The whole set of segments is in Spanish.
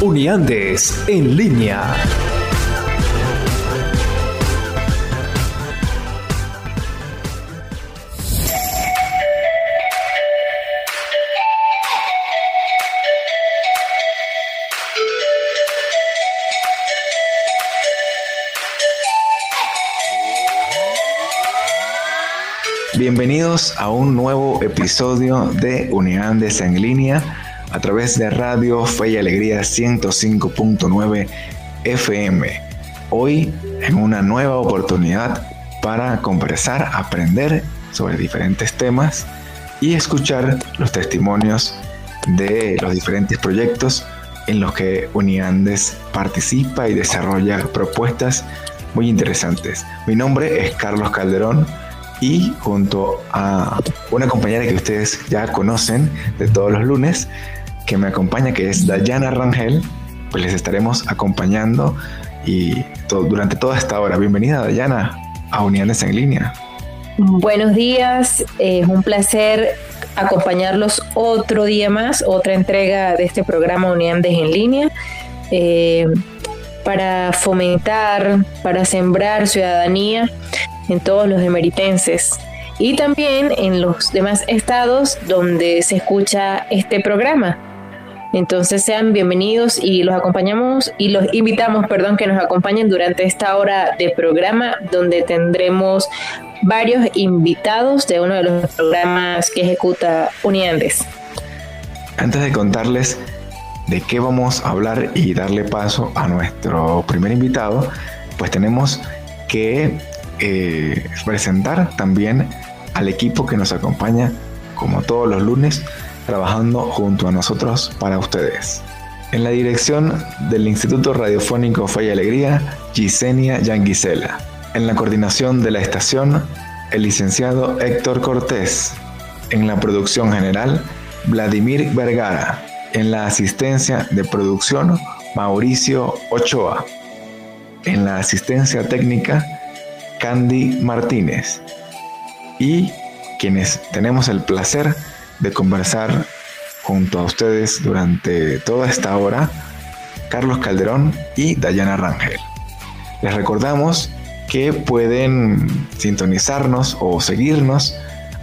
Uniandes en línea. Bienvenidos a un nuevo episodio de Unidades en línea a través de Radio Fe y Alegría 105.9 FM. Hoy en una nueva oportunidad para conversar, aprender sobre diferentes temas y escuchar los testimonios de los diferentes proyectos en los que Uniandes participa y desarrolla propuestas muy interesantes. Mi nombre es Carlos Calderón y junto a una compañera que ustedes ya conocen de todos los lunes, que me acompaña, que es Dayana Rangel, pues les estaremos acompañando y durante toda esta hora. Bienvenida Dayana a Uniones en Línea. Buenos días, es un placer acompañarlos otro día más, otra entrega de este programa Uniones en Línea. Eh, para fomentar, para sembrar ciudadanía en todos los emeritenses y también en los demás estados donde se escucha este programa. Entonces sean bienvenidos y los acompañamos y los invitamos, perdón, que nos acompañen durante esta hora de programa donde tendremos varios invitados de uno de los programas que ejecuta Uniandes. Antes de contarles de qué vamos a hablar y darle paso a nuestro primer invitado, pues tenemos que eh, presentar también al equipo que nos acompaña como todos los lunes trabajando junto a nosotros para ustedes. En la dirección del Instituto Radiofónico Fe y Alegría, Gisenia Yanguisela. En la coordinación de la estación, el licenciado Héctor Cortés. En la producción general, Vladimir Vergara. En la asistencia de producción, Mauricio Ochoa. En la asistencia técnica, Candy Martínez y quienes tenemos el placer de conversar junto a ustedes durante toda esta hora, Carlos Calderón y Dayana Rangel. Les recordamos que pueden sintonizarnos o seguirnos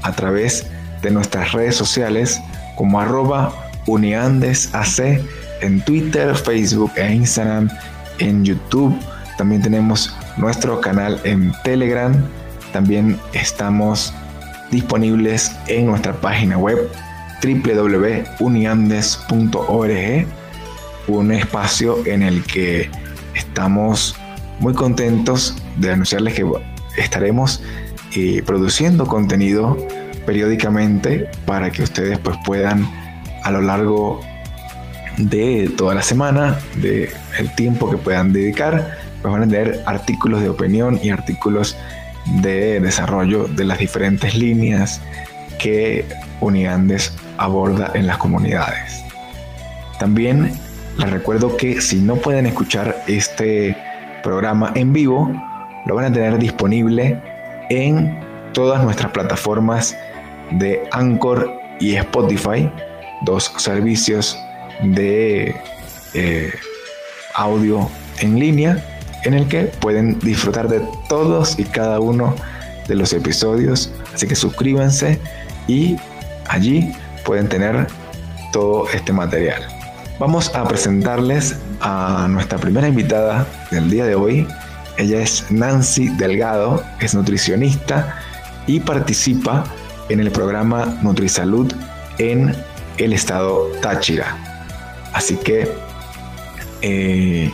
a través de nuestras redes sociales como arroba uniandesac en Twitter, Facebook e Instagram, en YouTube. También tenemos nuestro canal en Telegram. También estamos disponibles en nuestra página web www.uniandes.org, un espacio en el que estamos muy contentos de anunciarles que estaremos eh, produciendo contenido periódicamente para que ustedes pues puedan a lo largo de toda la semana, de el tiempo que puedan dedicar, pues van a artículos de opinión y artículos de desarrollo de las diferentes líneas que Uniandes aborda en las comunidades. También les recuerdo que si no pueden escuchar este programa en vivo, lo van a tener disponible en todas nuestras plataformas de Anchor y Spotify, dos servicios de eh, audio en línea en el que pueden disfrutar de todos y cada uno de los episodios. Así que suscríbanse y allí pueden tener todo este material. Vamos a presentarles a nuestra primera invitada del día de hoy. Ella es Nancy Delgado, es nutricionista y participa en el programa NutriSalud en el estado Táchira. Así que eh,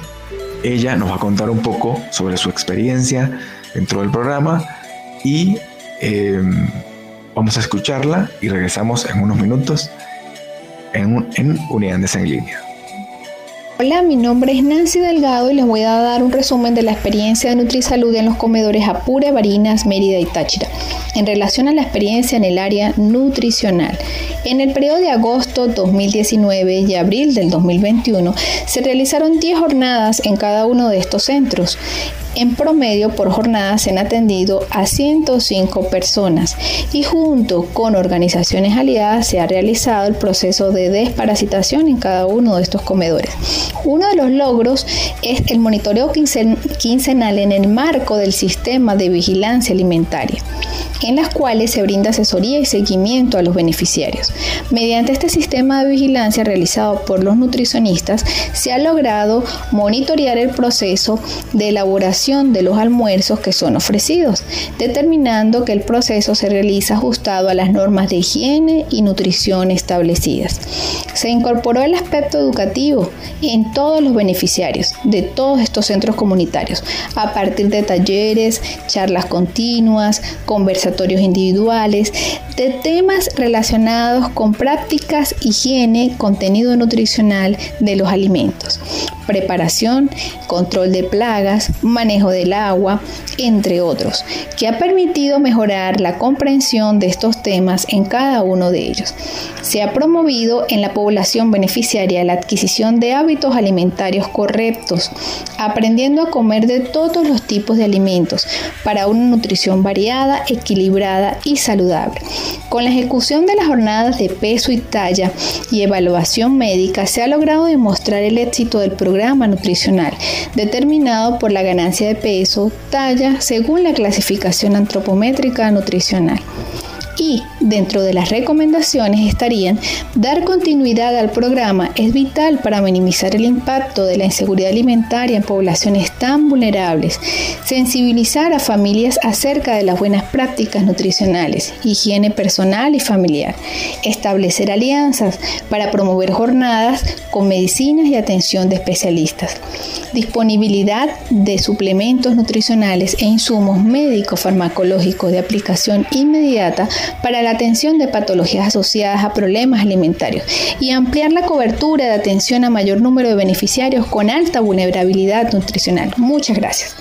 ella nos va a contar un poco sobre su experiencia dentro del programa y em, vamos a escucharla y regresamos en unos minutos en, en Unidades en Línea. Hola, mi nombre es Nancy Delgado y les voy a dar un resumen de la experiencia de NutriSalud en los comedores Apure, Barinas, Mérida y Táchira en relación a la experiencia en el área nutricional. En el periodo de agosto 2019 y abril del 2021 se realizaron 10 jornadas en cada uno de estos centros. En promedio por jornada se han atendido a 105 personas y junto con organizaciones aliadas se ha realizado el proceso de desparasitación en cada uno de estos comedores. Uno de los logros es el monitoreo quincenal en el marco del sistema de vigilancia alimentaria en las cuales se brinda asesoría y seguimiento a los beneficiarios. Mediante este sistema de vigilancia realizado por los nutricionistas, se ha logrado monitorear el proceso de elaboración de los almuerzos que son ofrecidos, determinando que el proceso se realiza ajustado a las normas de higiene y nutrición establecidas. Se incorporó el aspecto educativo en todos los beneficiarios de todos estos centros comunitarios, a partir de talleres, charlas continuas, conversatorios individuales, de temas relacionados con prácticas, higiene, contenido nutricional de los alimentos, preparación, control de plagas, manejo del agua, entre otros, que ha permitido mejorar la comprensión de estos temas en cada uno de ellos. Se ha promovido en la población beneficiaria la adquisición de hábitos alimentarios correctos, aprendiendo a comer de todos los tipos de alimentos para una nutrición variada, equilibrada y saludable. Con la ejecución de las jornadas de peso y talla y evaluación médica se ha logrado demostrar el éxito del programa nutricional, determinado por la ganancia de peso, talla, según la clasificación antropométrica nutricional y dentro de las recomendaciones estarían dar continuidad al programa es vital para minimizar el impacto de la inseguridad alimentaria en poblaciones tan vulnerables, sensibilizar a familias acerca de las buenas prácticas nutricionales, higiene personal y familiar, establecer alianzas para promover jornadas con medicinas y atención de especialistas, disponibilidad de suplementos nutricionales e insumos médicos farmacológicos de aplicación inmediata para la atención de patologías asociadas a problemas alimentarios y ampliar la cobertura de atención a mayor número de beneficiarios con alta vulnerabilidad nutricional. Muchas gracias.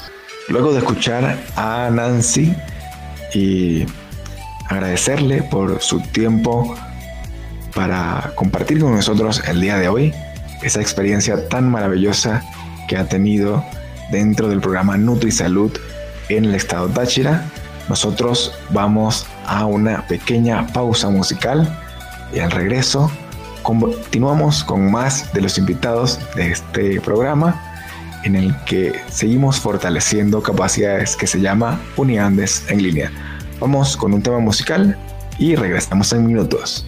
Luego de escuchar a Nancy y agradecerle por su tiempo para compartir con nosotros el día de hoy esa experiencia tan maravillosa que ha tenido dentro del programa NutriSalud en el estado Táchira. Nosotros vamos a una pequeña pausa musical y al regreso continuamos con más de los invitados de este programa en el que seguimos fortaleciendo capacidades que se llama Uniandes en línea. Vamos con un tema musical y regresamos en minutos.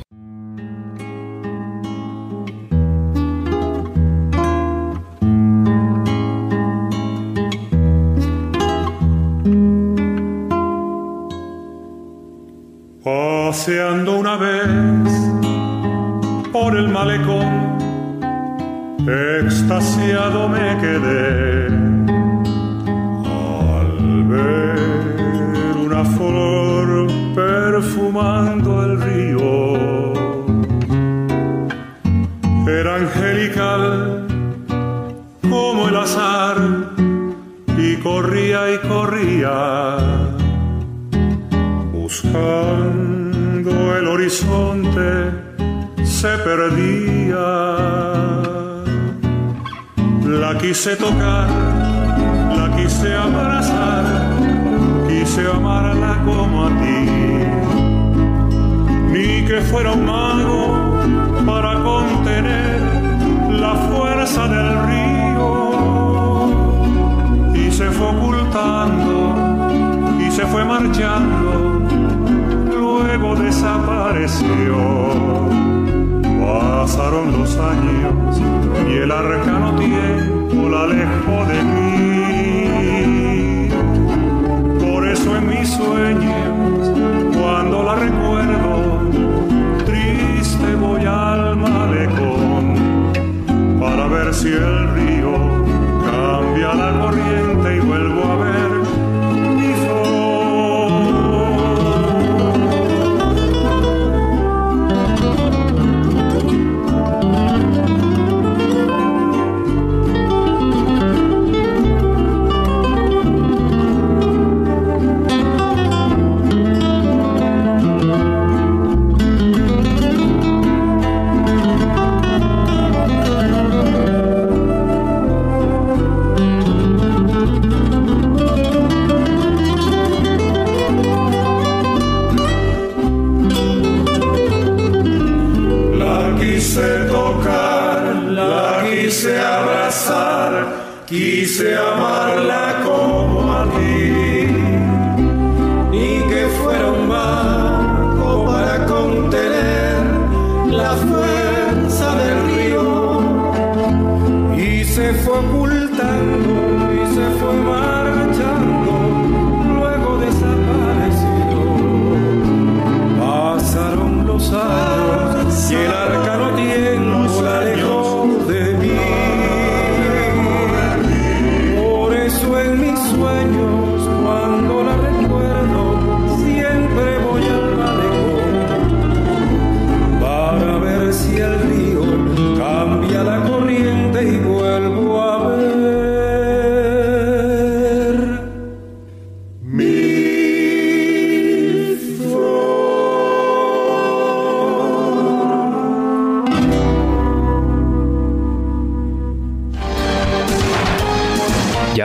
Paseando una vez por el malecón, extasiado me quedé al ver una flor perfumando el río. Era angelical como el azar y corría y corría buscando horizonte se perdía. La quise tocar, la quise abrazar, quise amarla como a ti. Ni que fuera un mago para contener la fuerza del río. Y se fue ocultando y se fue marchando desapareció. Pasaron los años y el arcano tiempo la alejó de mí. Por eso en mis sueños, cuando la recuerdo, triste voy al malecón para ver si el río cambia la corriente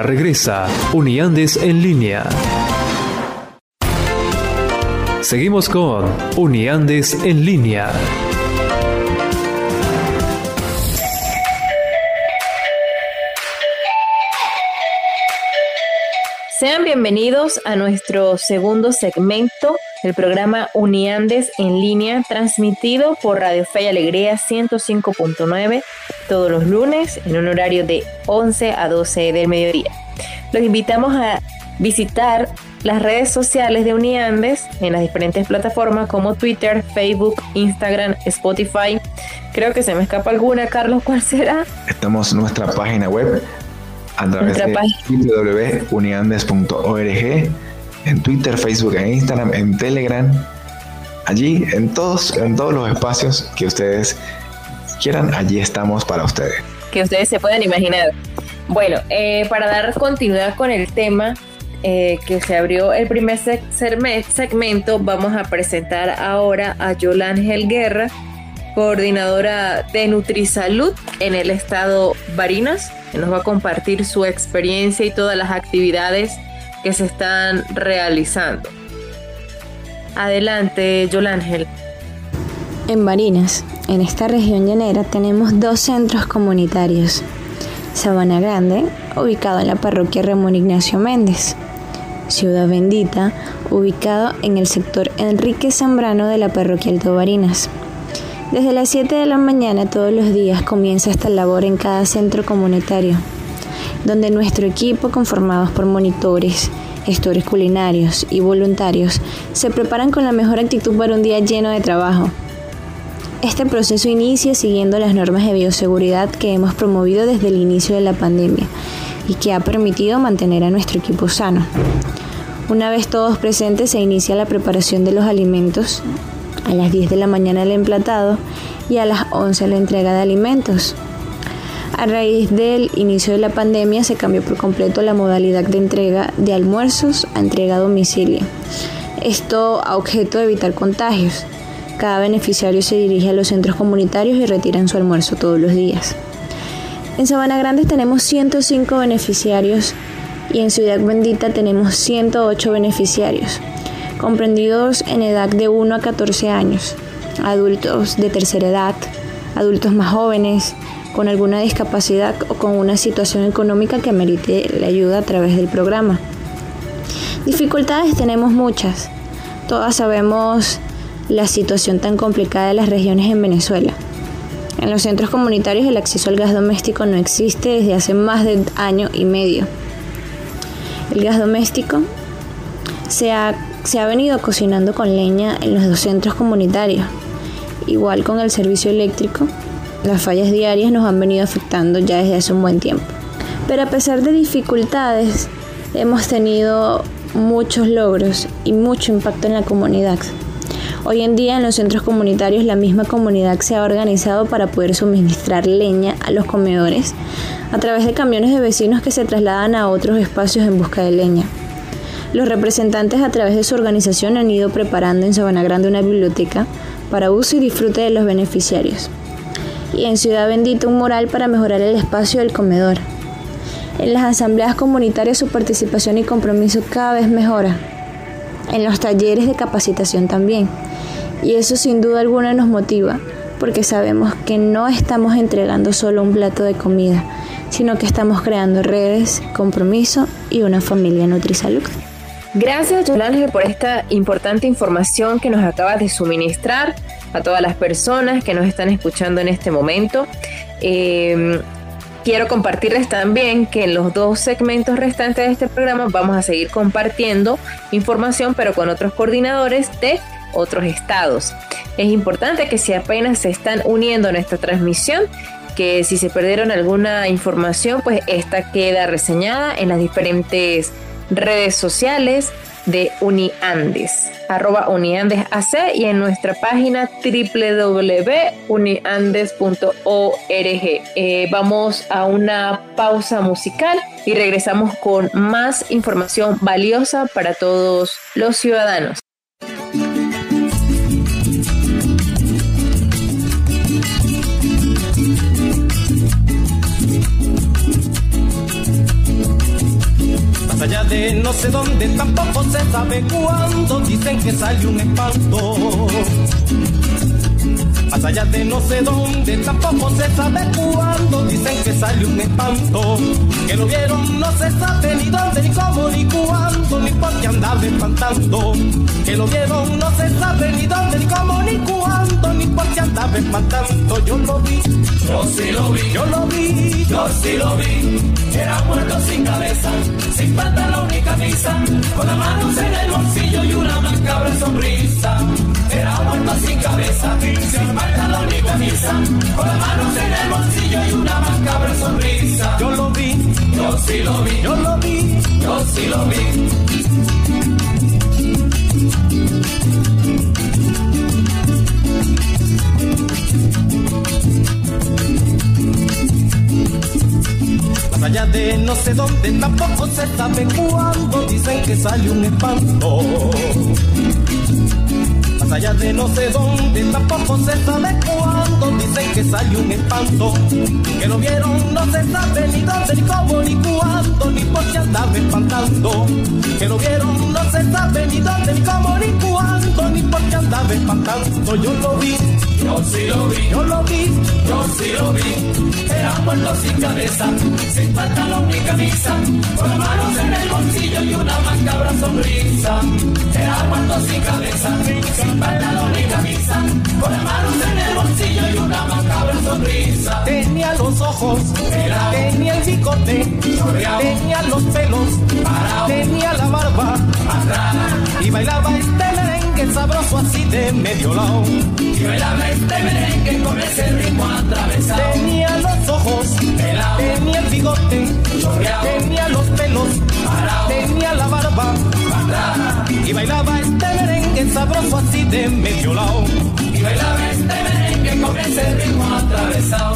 Regresa Uniandes en línea. Seguimos con Uniandes en línea. Sean bienvenidos a nuestro segundo segmento del programa Uniandes en línea, transmitido por Radio Fe y Alegría 105.9 todos los lunes en un horario de 11 a 12 del mediodía. Los invitamos a visitar las redes sociales de Uniandes en las diferentes plataformas como Twitter, Facebook, Instagram, Spotify. Creo que se me escapa alguna, Carlos, ¿cuál será? Estamos en nuestra página web a través Nuestra de www.uniandes.org en Twitter, Facebook, en Instagram, en Telegram, allí en todos, en todos los espacios que ustedes quieran, allí estamos para ustedes. que ustedes se puedan imaginar. Bueno, eh, para dar continuidad con el tema eh, que se abrió el primer segmento, vamos a presentar ahora a Yolángel Guerra, coordinadora de Nutrisalud en el estado Barinas, que nos va a compartir su experiencia y todas las actividades que se están realizando. Adelante, Yolángel. En Barinas, en esta región llanera, tenemos dos centros comunitarios. Sabana Grande, ubicado en la parroquia Ramón Ignacio Méndez. Ciudad Bendita, ubicado en el sector Enrique Zambrano de la parroquia Alto Barinas. Desde las 7 de la mañana todos los días comienza esta labor en cada centro comunitario, donde nuestro equipo, conformados por monitores, gestores culinarios y voluntarios, se preparan con la mejor actitud para un día lleno de trabajo. Este proceso inicia siguiendo las normas de bioseguridad que hemos promovido desde el inicio de la pandemia y que ha permitido mantener a nuestro equipo sano. Una vez todos presentes se inicia la preparación de los alimentos, a las 10 de la mañana el emplatado y a las 11 la entrega de alimentos. A raíz del inicio de la pandemia se cambió por completo la modalidad de entrega de almuerzos a entrega a domicilio. Esto a objeto de evitar contagios. Cada beneficiario se dirige a los centros comunitarios y retiran su almuerzo todos los días. En Sabana Grande tenemos 105 beneficiarios y en Ciudad Bendita tenemos 108 beneficiarios, comprendidos en edad de 1 a 14 años, adultos de tercera edad, adultos más jóvenes, con alguna discapacidad o con una situación económica que merite la ayuda a través del programa. Dificultades tenemos muchas. Todas sabemos la situación tan complicada de las regiones en Venezuela. En los centros comunitarios el acceso al gas doméstico no existe desde hace más de año y medio. El gas doméstico se ha, se ha venido cocinando con leña en los dos centros comunitarios. Igual con el servicio eléctrico, las fallas diarias nos han venido afectando ya desde hace un buen tiempo. Pero a pesar de dificultades, hemos tenido muchos logros y mucho impacto en la comunidad. Hoy en día en los centros comunitarios la misma comunidad se ha organizado para poder suministrar leña a los comedores a través de camiones de vecinos que se trasladan a otros espacios en busca de leña. Los representantes a través de su organización han ido preparando en Sabana Grande una biblioteca para uso y disfrute de los beneficiarios. Y en Ciudad Bendita un mural para mejorar el espacio del comedor. En las asambleas comunitarias su participación y compromiso cada vez mejora. En los talleres de capacitación también. Y eso sin duda alguna nos motiva porque sabemos que no estamos entregando solo un plato de comida, sino que estamos creando redes, compromiso y una familia NutriSalud. Gracias, Yolanda, por esta importante información que nos acabas de suministrar a todas las personas que nos están escuchando en este momento. Eh, quiero compartirles también que en los dos segmentos restantes de este programa vamos a seguir compartiendo información, pero con otros coordinadores de otros estados. Es importante que si apenas se están uniendo a nuestra transmisión, que si se perdieron alguna información, pues esta queda reseñada en las diferentes redes sociales de Uniandes, arroba uniandesac y en nuestra página www.uniandes.org. Eh, vamos a una pausa musical y regresamos con más información valiosa para todos los ciudadanos. No sé dónde, tampoco se sabe cuándo, dicen que sale un espanto. Más allá de no sé dónde, tampoco se sabe cuándo, dicen que sale un espanto. Que lo vieron, no se sabe ni dónde, ni cómo, ni cuándo, ni por qué andaba espantando. Que lo vieron, no se sabe ni dónde, ni cómo, ni cuándo, ni por qué andaba espantando. Yo lo vi, yo sí lo vi, yo lo vi, yo sí lo vi. Era muerto sin cabeza, sin pantalón ni camisa, con las manos en el bolsillo y una macabra sonrisa. Era muerto sin cabeza, sin pantalón ni camisa, con las manos en el bolsillo y una macabra sonrisa. Yo lo vi, yo sí lo vi, yo lo vi, yo sí lo vi. Más allá de no sé dónde, tampoco se sabe cuándo, dicen que sale un espanto. Allá de no sé dónde, tampoco se sabe cuándo, dicen que sale un espanto. Que lo vieron, no se sabe ni dónde, ni cómo, ni cuándo, ni por qué andaba espantando. Que lo vieron, no se sabe ni dónde, ni cómo, ni cuándo, ni por qué andaba espantando. Yo lo vi, yo sí lo vi, yo lo vi, yo sí lo vi. Era muerto sin cabeza, sin pantalón ni camisa, con las manos en el bolsillo y una macabra sonrisa. Era muerto sin cabeza, sin pantalón ni camisa, con las manos en el bolsillo y una macabra sonrisa. Tenía los ojos, Pelao. tenía el bigote, tenía los pelos, Parao. tenía la barba Atrás, y bailaba este merengue sabroso así de medio lado. bailaba este merengue con ese ritmo atravesado. Tenía los ojos, Pelao. tenía el bigote, Chorreao. tenía los pelos, Parao. tenía la barba y bailaba este merengue sabroso así de medio lado. y bailaba este merengue con ese ritmo atravesado.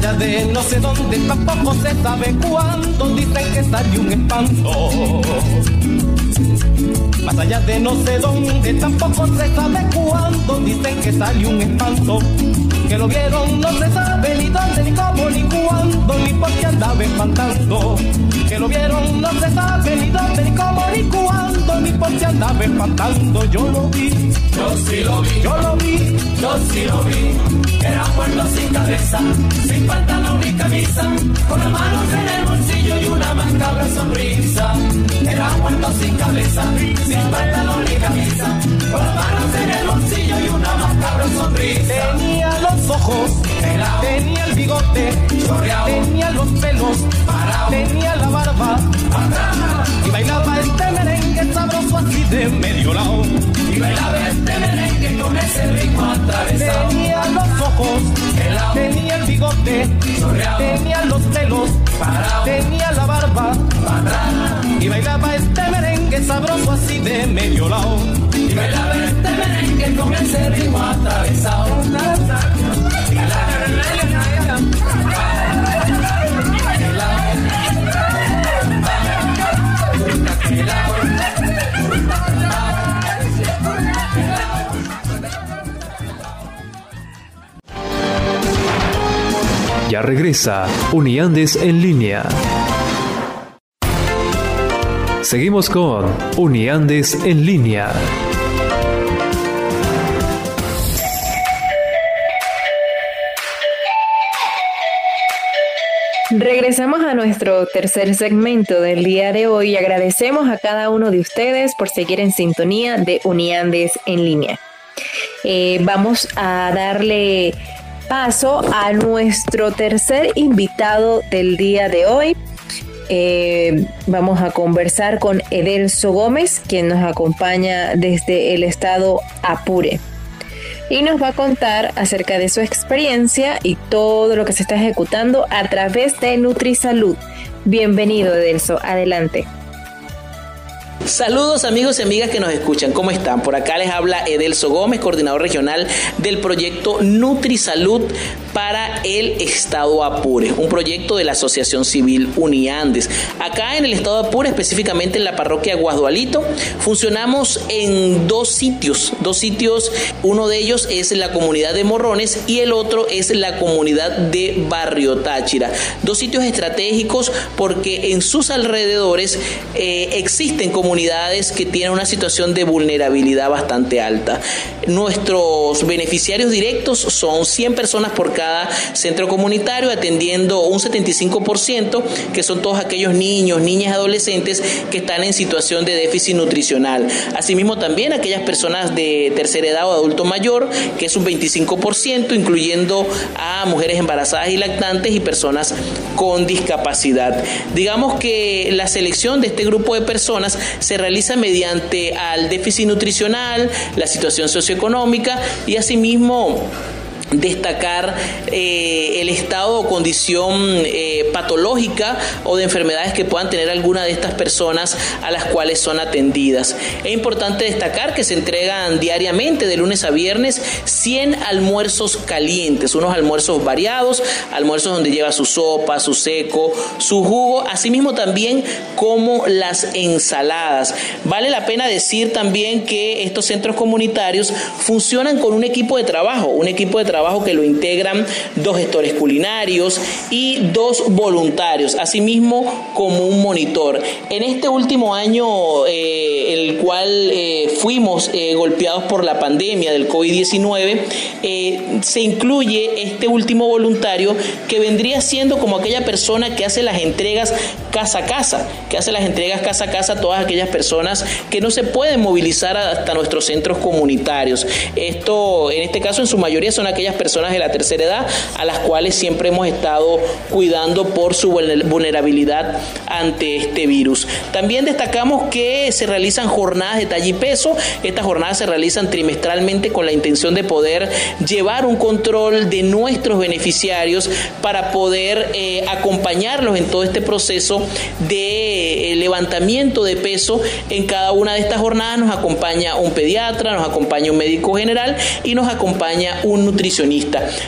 Allá de no sé dónde, tampoco se sabe cuándo, dicen que salió un espanto. Más allá de no sé dónde, tampoco se sabe cuándo, dicen que salió un espanto. Que lo vieron, no se sabe ni dónde, ni cómo, ni cuándo, ni por qué andaba espantando. Que lo vieron, no se sabe ni dónde, ni cómo, ni cuándo, ni por qué andaba espantando. Yo lo vi, Yo sí lo vi, yo lo vi, yo sí lo vi. Era muerto sin cabeza, sin pantalón ni camisa, con las manos en el bolsillo y una macabra sonrisa. Era muerto sin cabeza, sin pantalón ni camisa, con las manos en el bolsillo y una macabra sonrisa. tenía los ojos, Pelao. tenía el bigote, Chorreao. tenía los pelos, Parao. tenía la barba Atrás, y bailaba este merengue sabroso así de medio lado. y bailaba este merengue con ese ritmo atravesado. Tenía los ojos, Pelao. tenía el bigote, Chorreao. tenía los pelos, Parao. tenía la barba Atrás, y bailaba este merengue sabroso así de medio lado. Y bailaba este merengue con ese ritmo atravesado. Ya regresa Uniandes en línea. Seguimos con Uniandes en línea. Regresamos a nuestro tercer segmento del día de hoy y agradecemos a cada uno de ustedes por seguir en sintonía de Uniandes en línea. Eh, vamos a darle paso a nuestro tercer invitado del día de hoy. Eh, vamos a conversar con Edelso Gómez, quien nos acompaña desde el estado Apure y nos va a contar acerca de su experiencia y todo lo que se está ejecutando a través de NutriSalud. Bienvenido, Edelso. Adelante. Saludos amigos y amigas que nos escuchan, ¿cómo están? Por acá les habla Edelso Gómez, coordinador regional del proyecto NutriSalud para el Estado Apure, un proyecto de la Asociación Civil Uniandes. Acá en el Estado Apure, específicamente en la parroquia Guasdualito, funcionamos en dos sitios, dos sitios, uno de ellos es la comunidad de Morrones y el otro es la comunidad de Barrio Táchira. Dos sitios estratégicos porque en sus alrededores eh, existen comunidades que tienen una situación de vulnerabilidad bastante alta. Nuestros beneficiarios directos son 100 personas por cada centro comunitario, atendiendo un 75%, que son todos aquellos niños, niñas, adolescentes que están en situación de déficit nutricional. Asimismo, también aquellas personas de tercera edad o adulto mayor, que es un 25%, incluyendo a mujeres embarazadas y lactantes y personas con discapacidad. Digamos que la selección de este grupo de personas se realiza mediante al déficit nutricional, la situación socioeconómica y asimismo destacar eh, el estado o condición eh, patológica o de enfermedades que puedan tener alguna de estas personas a las cuales son atendidas. Es importante destacar que se entregan diariamente de lunes a viernes 100 almuerzos calientes, unos almuerzos variados, almuerzos donde lleva su sopa, su seco, su jugo, asimismo también como las ensaladas. Vale la pena decir también que estos centros comunitarios funcionan con un equipo de trabajo, un equipo de trabajo trabajo que lo integran dos gestores culinarios y dos voluntarios, asimismo como un monitor. En este último año, eh, el cual eh, fuimos eh, golpeados por la pandemia del COVID-19, se incluye este último voluntario que vendría siendo como aquella persona que hace las entregas casa a casa, que hace las entregas casa a casa a todas aquellas personas que no se pueden movilizar hasta nuestros centros comunitarios. Esto, en este caso, en su mayoría son aquellas personas de la tercera edad a las cuales siempre hemos estado cuidando por su vulnerabilidad ante este virus. También destacamos que se realizan jornadas de talla y peso. Estas jornadas se realizan trimestralmente con la intención de poder llevar un control de nuestros beneficiarios para poder eh, acompañarlos en todo este proceso de eh, levantamiento de peso. En cada una de estas jornadas nos acompaña un pediatra, nos acompaña un médico general y nos acompaña un nutricionista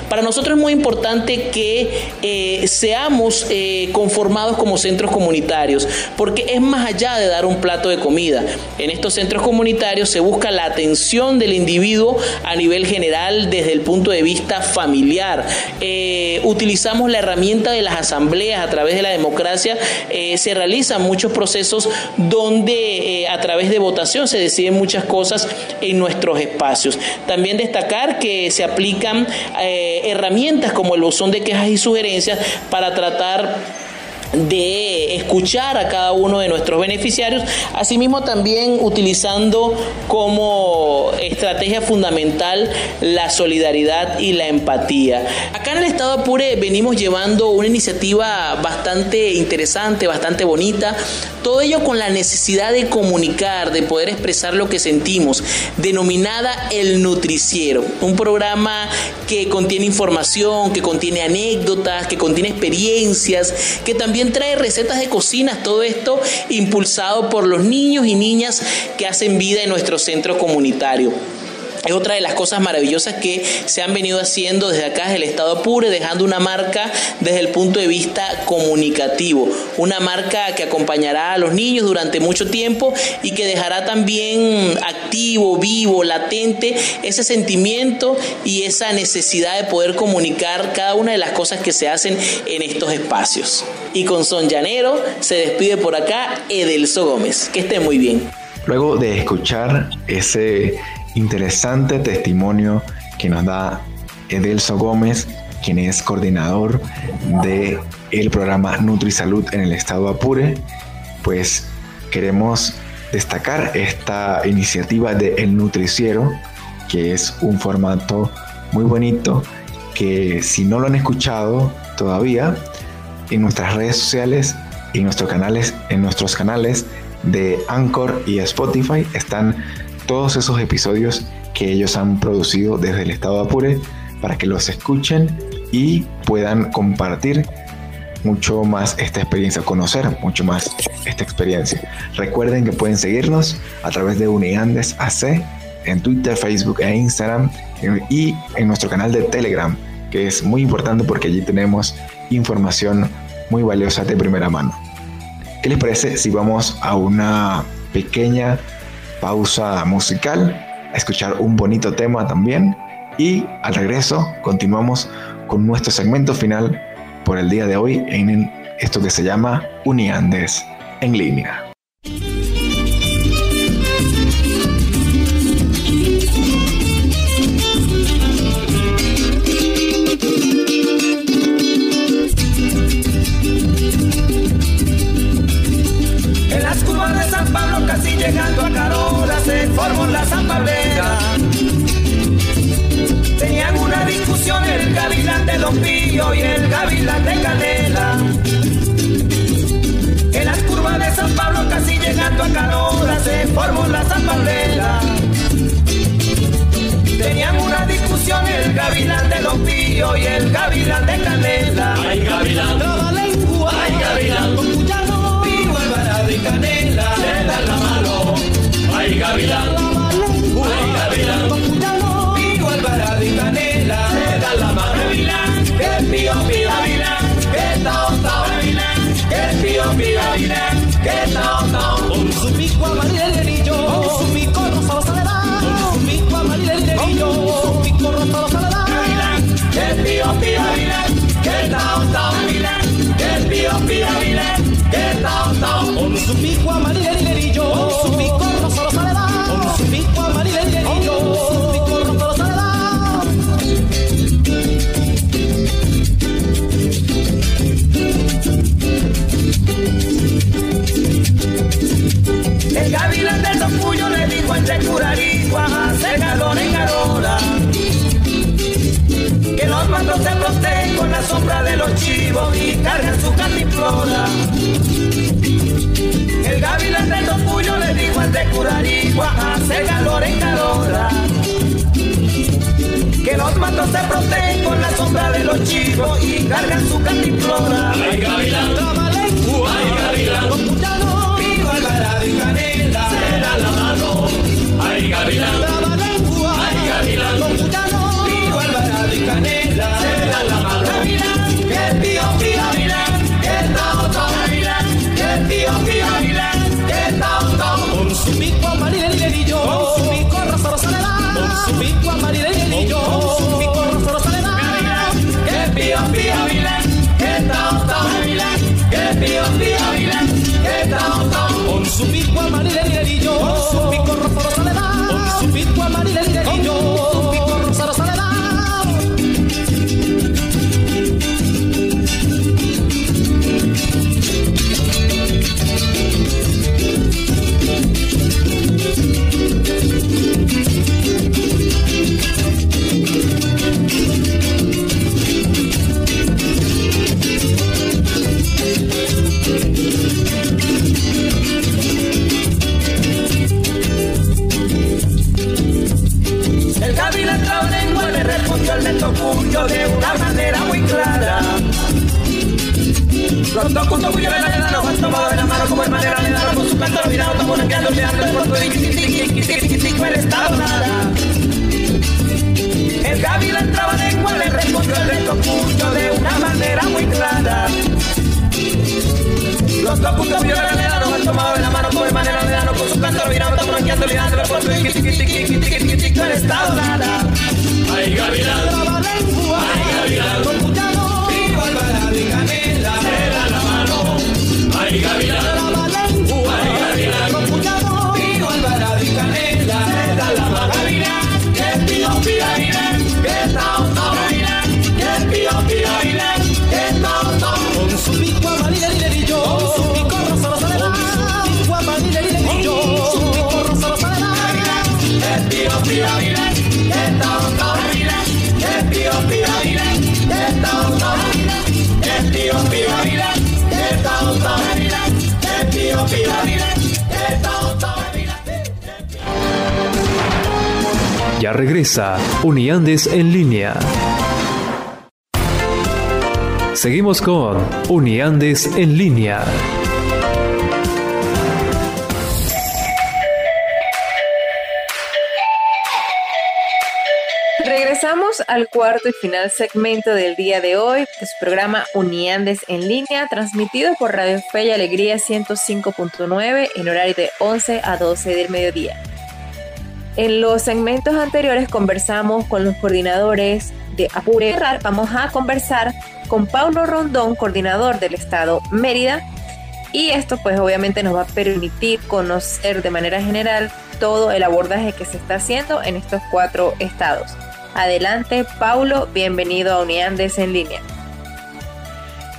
para nosotros es muy importante que eh, seamos eh, conformados como centros comunitarios, porque es más allá de dar un plato de comida. En estos centros comunitarios se busca la atención del individuo a nivel general desde el punto de vista familiar. Eh, utilizamos la herramienta de las asambleas a través de la democracia. se realizan muchos procesos donde a través de votación se deciden muchas cosas en nuestros espacios. También destacar que se aplican eh, herramientas como el buzón de quejas y sugerencias para tratar de escuchar a cada uno de nuestros beneficiarios, asimismo también utilizando como estrategia fundamental la solidaridad y la empatía. Acá en el Estado Apure venimos llevando una iniciativa bastante interesante, bastante bonita, todo ello con la necesidad de comunicar, de poder expresar lo que sentimos, denominada El Nutriciero, un programa que contiene información, que contiene anécdotas, que contiene experiencias, que también trae recetas de cocina, todo esto impulsado por los niños y niñas que hacen vida en nuestro centro comunitario. es otra de las cosas maravillosas que se han venido haciendo desde acá, desde el Estado Apure, dejando una marca desde el punto de vista comunicativo, una marca que acompañará a los niños durante mucho tiempo y que dejará también activo, vivo, latente ese sentimiento y esa necesidad de poder comunicar cada una de las cosas que se hacen en estos espacios. Y con Son Llanero se despide por acá Edelso Gómez. Que esté muy bien. Luego de escuchar ese interesante testimonio que nos da Edelso Gómez, quien es coordinador de el programa NutriSalud en el estado Apure, pues queremos destacar esta iniciativa de El Nutriciero, que es un formato muy bonito que si no lo han escuchado todavía, en nuestras redes sociales y nuestros canales, en nuestros canales de Anchor y Spotify están todos esos episodios que ellos han producido desde el estado de Apure para que los escuchen y puedan compartir mucho más esta experiencia, conocer mucho más esta experiencia. Recuerden que pueden seguirnos a través de Uniandes AC en Twitter, Facebook e Instagram y en nuestro canal de Telegram, que es muy importante porque allí tenemos información muy valiosa de primera mano. ¿Qué les parece si vamos a una pequeña pausa musical, a escuchar un bonito tema también y al regreso continuamos con nuestro segmento final por el día de hoy en esto que se llama Uniandes en línea. Formó la zapablera. Tenían una discusión el gavilán de Don Pío y el gavilán de Canela. En las curvas de San Pablo casi llegando a Carola se formó la zapablera. Tenían una discusión el gavilán de Don Pío y el gavilán de Canela. Ay, gavilán, lengua, ay, gavilán, con Cuyano, Pío, Alvarado y Canela, le dan la mano. Ay, gavilán, pío, pío, gavilán, que tao, tao, que pío, pío, gavilán, que tao, tao. Con su pico amarillo. El nerillo, con su pico rosado soledad, con su pico amarillo. El rosado soledad. Gavilán, que pío, pío, gavilán, que tao, tao, que pío, pío, gavilán, que tao. Los chivos y cargan su cantiflora. El gavilán del Tocuyo le dijo entre Curarigua, hace calor en Carola. Que los mandos se protegen con la sombra de los chivos y cargan su cantiflora. Ay, gavilán, trabalengua, ay, gavilán, con Cuyano, Pío, Alvarado y Canela. le dan la mano. Ay, gavilán, trabalengua, ay, gavilán, con Cuyano, Pío, Alvarado y Canela. Los dos le dan los han tomado de la mano como hermanera le dan con su canto mirado como enviado mirando el puerto de el estado nada. Gaby la entraba lengua le respondió el resto de una manera muy clara. Los dos puntos violan el ano, han tomado de la mano por manera de ano, con su canto virando, está bronqueando, liderando el tiki tiki tiki el estado nada. Regresa Uniandes en línea. Seguimos con Uniandes en línea. Regresamos al cuarto y final segmento del día de hoy de su programa Uniandes en línea, transmitido por Radio Fe y Alegría 105.9 en horario de 11 a 12 del mediodía. En los segmentos anteriores conversamos con los coordinadores de Apure. Vamos a conversar con Paulo Rondón, coordinador del Estado Mérida, y esto pues obviamente nos va a permitir conocer de manera general todo el abordaje que se está haciendo en estos cuatro estados. Adelante, Paulo, bienvenido a Uniandes en línea.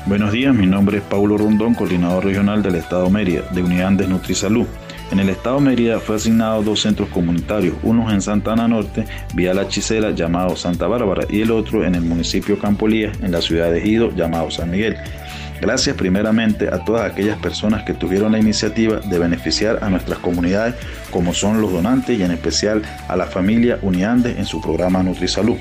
Buenos días, mi nombre es Paulo Rondón, coordinador regional del Estado Mérida, de Uniandes Nutrisalud. En el Estado Mérida fue asignado dos centros comunitarios, uno en Santana Norte, vía La Chisela, llamado Santa Bárbara, y el otro en el municipio Campolía, en la ciudad de Ejido, llamado San Miguel. Gracias primeramente a todas aquellas personas que tuvieron la iniciativa de beneficiar a nuestras comunidades, como son los donantes y en especial a la familia Uniandes en su programa NutriSalud.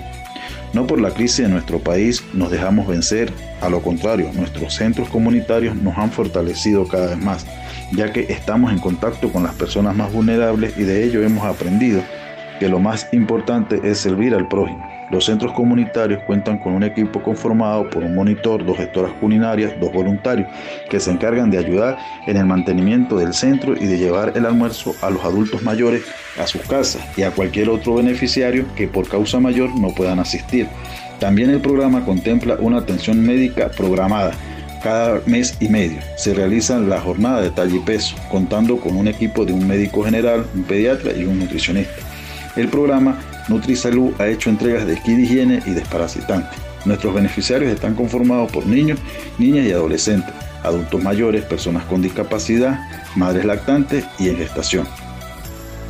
No por la crisis de nuestro país nos dejamos vencer, a lo contrario, nuestros centros comunitarios nos han fortalecido cada vez más, ya que estamos en contacto con las personas más vulnerables y de ello hemos aprendido que lo más importante es servir al prójimo. Los centros comunitarios cuentan con un equipo conformado por un monitor, dos gestoras culinarias, dos voluntarios, que se encargan de ayudar en el mantenimiento del centro y de llevar el almuerzo a los adultos mayores a sus casas y a cualquier otro beneficiario que por causa mayor no puedan asistir. También el programa contempla una atención médica programada cada mes y medio. Se realiza la jornada de talla y peso, contando con un equipo de un médico general, un pediatra y un nutricionista. El programa NutriSalud ha hecho entregas de kit higiene y desparasitantes. Nuestros beneficiarios están conformados por niños, niñas y adolescentes, adultos mayores, personas con discapacidad, madres lactantes y en gestación.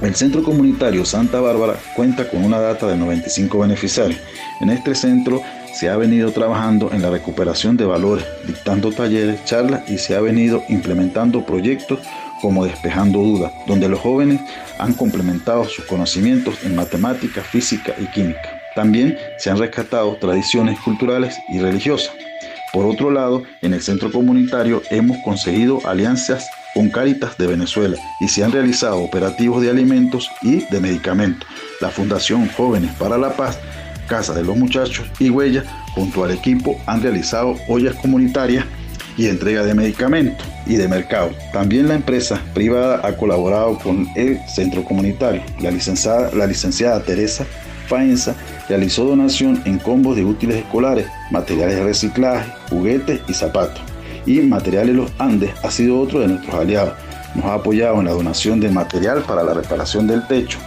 El Centro Comunitario Santa Bárbara cuenta con una data de 95 beneficiarios. En este centro se ha venido trabajando en la recuperación de valores, dictando talleres, charlas y se ha venido implementando proyectos como Despejando Dudas, donde los jóvenes han complementado sus conocimientos en matemática, física y química. También se han rescatado tradiciones culturales y religiosas. Por otro lado, en el centro comunitario hemos conseguido alianzas con Cáritas de Venezuela y se han realizado operativos de alimentos y de medicamentos. La Fundación Jóvenes para la Paz, Casa de los Muchachos y Huella, junto al equipo, han realizado ollas comunitarias y entrega de medicamentos y de mercado. También la empresa privada ha colaborado con el centro comunitario. La licenciada, la licenciada Teresa Faenza realizó donación en combos de útiles escolares, materiales de reciclaje, juguetes y zapatos. Y Materiales Los Andes ha sido otro de nuestros aliados. Nos ha apoyado en la donación de material para la reparación del techo,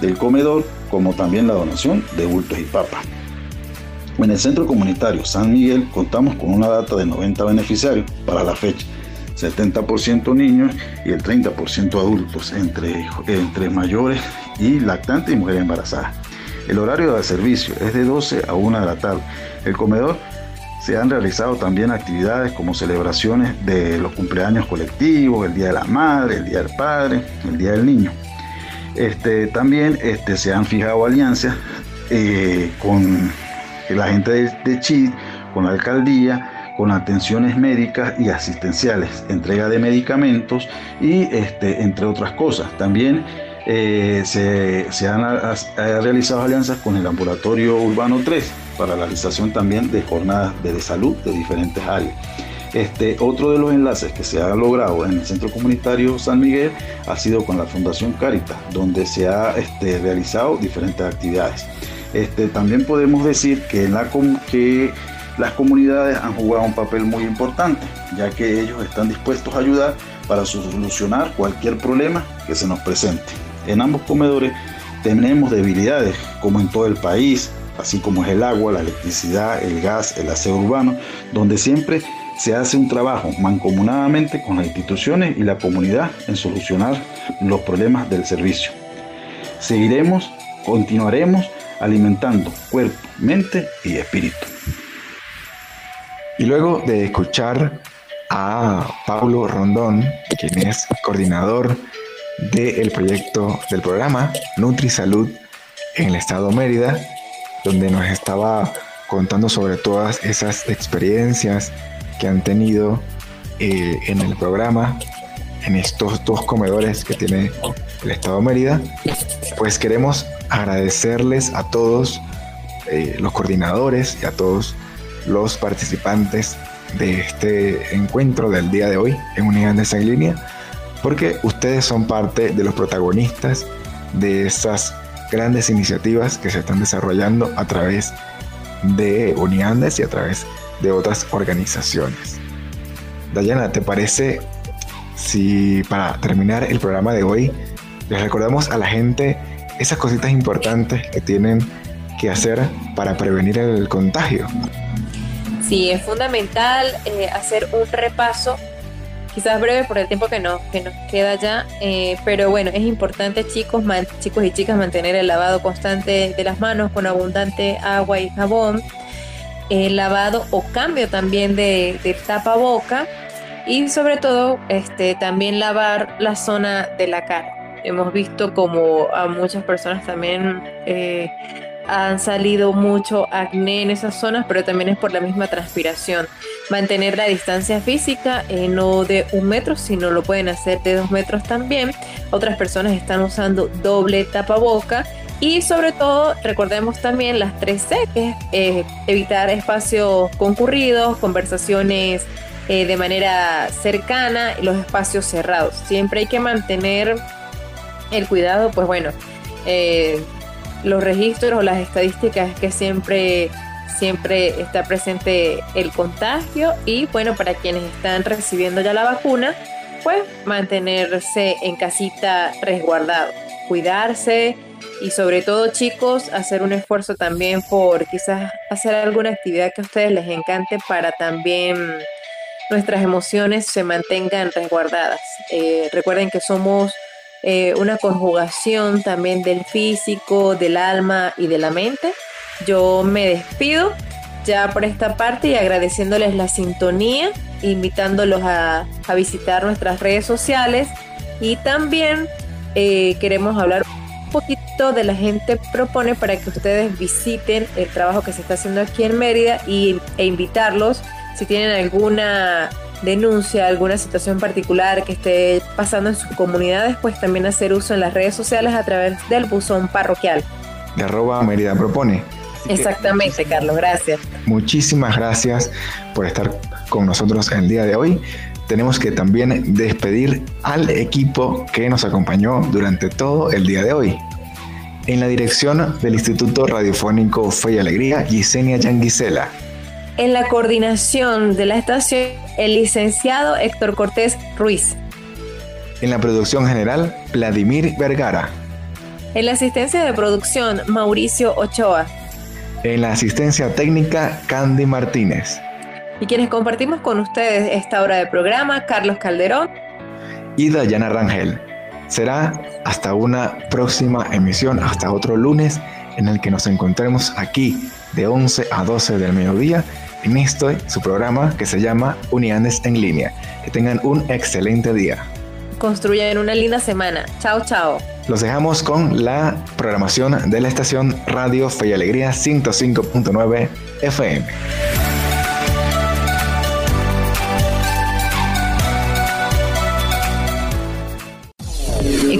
del comedor, como también la donación de bultos y papas. En el centro comunitario San Miguel contamos con una data de 90 beneficiarios para la fecha, 70% niños y el 30% adultos, entre, entre mayores y lactantes y mujeres embarazadas. El horario de servicio es de 12 a 1 de la tarde. El comedor se han realizado también actividades como celebraciones de los cumpleaños colectivos, el Día de la Madre, el Día del Padre, el Día del Niño. Este, también este, se han fijado alianzas eh, con la gente de, de con la alcaldía, con atenciones médicas y asistenciales, entrega de medicamentos y este, entre otras cosas. También eh, se, han realizado alianzas con el Ambulatorio Urbano 3 para la realización también de jornadas de salud de diferentes áreas. Este, otro de los enlaces que se ha logrado en el Centro Comunitario San Miguel ha sido con la Fundación Caritas, donde se ha este, realizado diferentes actividades. Este, también podemos decir que, que las comunidades han jugado un papel muy importante, ya que ellos están dispuestos a ayudar para solucionar cualquier problema que se nos presente. En ambos comedores tenemos debilidades, como en todo el país, así como es el agua, la electricidad, el gas, el aseo urbano, donde siempre se hace un trabajo mancomunadamente con las instituciones y la comunidad en solucionar los problemas del servicio. Seguiremos, continuaremos alimentando cuerpo, mente y espíritu. Y luego de escuchar a Pablo Rondón, quien es coordinador del proyecto del programa Nutri Salud en el estado Mérida, donde nos estaba contando sobre todas esas experiencias que han tenido eh, en el programa, en estos dos comedores que tiene el Estado Mérida, pues queremos agradecerles a todos eh, los coordinadores y a todos los participantes de este encuentro del día de hoy en Unidad de en Línea, porque ustedes son parte de los protagonistas de esas grandes iniciativas que se están desarrollando a través de Uniandes y a través de otras organizaciones. Dayana, ¿te parece si para terminar el programa de hoy les recordamos a la gente esas cositas importantes que tienen que hacer para prevenir el contagio? Sí, es fundamental eh, hacer un repaso, quizás breve por el tiempo que nos, que nos queda ya, eh, pero bueno, es importante chicos, chicos y chicas mantener el lavado constante de las manos con abundante agua y jabón el lavado o cambio también de, de tapaboca y sobre todo este, también lavar la zona de la cara. Hemos visto como a muchas personas también eh, han salido mucho acné en esas zonas, pero también es por la misma transpiración. Mantener la distancia física, eh, no de un metro, sino lo pueden hacer de dos metros también. Otras personas están usando doble tapaboca y sobre todo, recordemos también las tres C, que es eh, evitar espacios concurridos, conversaciones eh, de manera cercana y los espacios cerrados. Siempre hay que mantener el cuidado, pues bueno, eh, los registros o las estadísticas que siempre siempre está presente el contagio y bueno, para quienes están recibiendo ya la vacuna, pues mantenerse en casita resguardado, cuidarse, y sobre todo chicos, hacer un esfuerzo también por quizás hacer alguna actividad que a ustedes les encante para también nuestras emociones se mantengan resguardadas. Eh, recuerden que somos eh, una conjugación también del físico, del alma y de la mente. Yo me despido ya por esta parte y agradeciéndoles la sintonía, invitándolos a, a visitar nuestras redes sociales y también eh, queremos hablar poquito de la gente propone para que ustedes visiten el trabajo que se está haciendo aquí en Mérida y, e invitarlos si tienen alguna denuncia, alguna situación particular que esté pasando en sus comunidades, pues también hacer uso en las redes sociales a través del buzón parroquial. De arroba Mérida propone. Exactamente, Carlos, gracias. Muchísimas gracias por estar con nosotros el día de hoy tenemos que también despedir al equipo que nos acompañó durante todo el día de hoy. En la dirección del Instituto Radiofónico Fe y Alegría, Yesenia Yanguisela. En la coordinación de la estación, el licenciado Héctor Cortés Ruiz. En la producción general, Vladimir Vergara. En la asistencia de producción, Mauricio Ochoa. En la asistencia técnica, Candy Martínez y quienes compartimos con ustedes esta hora de programa, Carlos Calderón y Dayana Rangel. Será hasta una próxima emisión, hasta otro lunes en el que nos encontremos aquí de 11 a 12 del mediodía en este su programa que se llama Uniandes en línea. Que tengan un excelente día. Construyan una linda semana. Chao, chao. Los dejamos con la programación de la estación Radio Fe y Alegría 105.9 FM.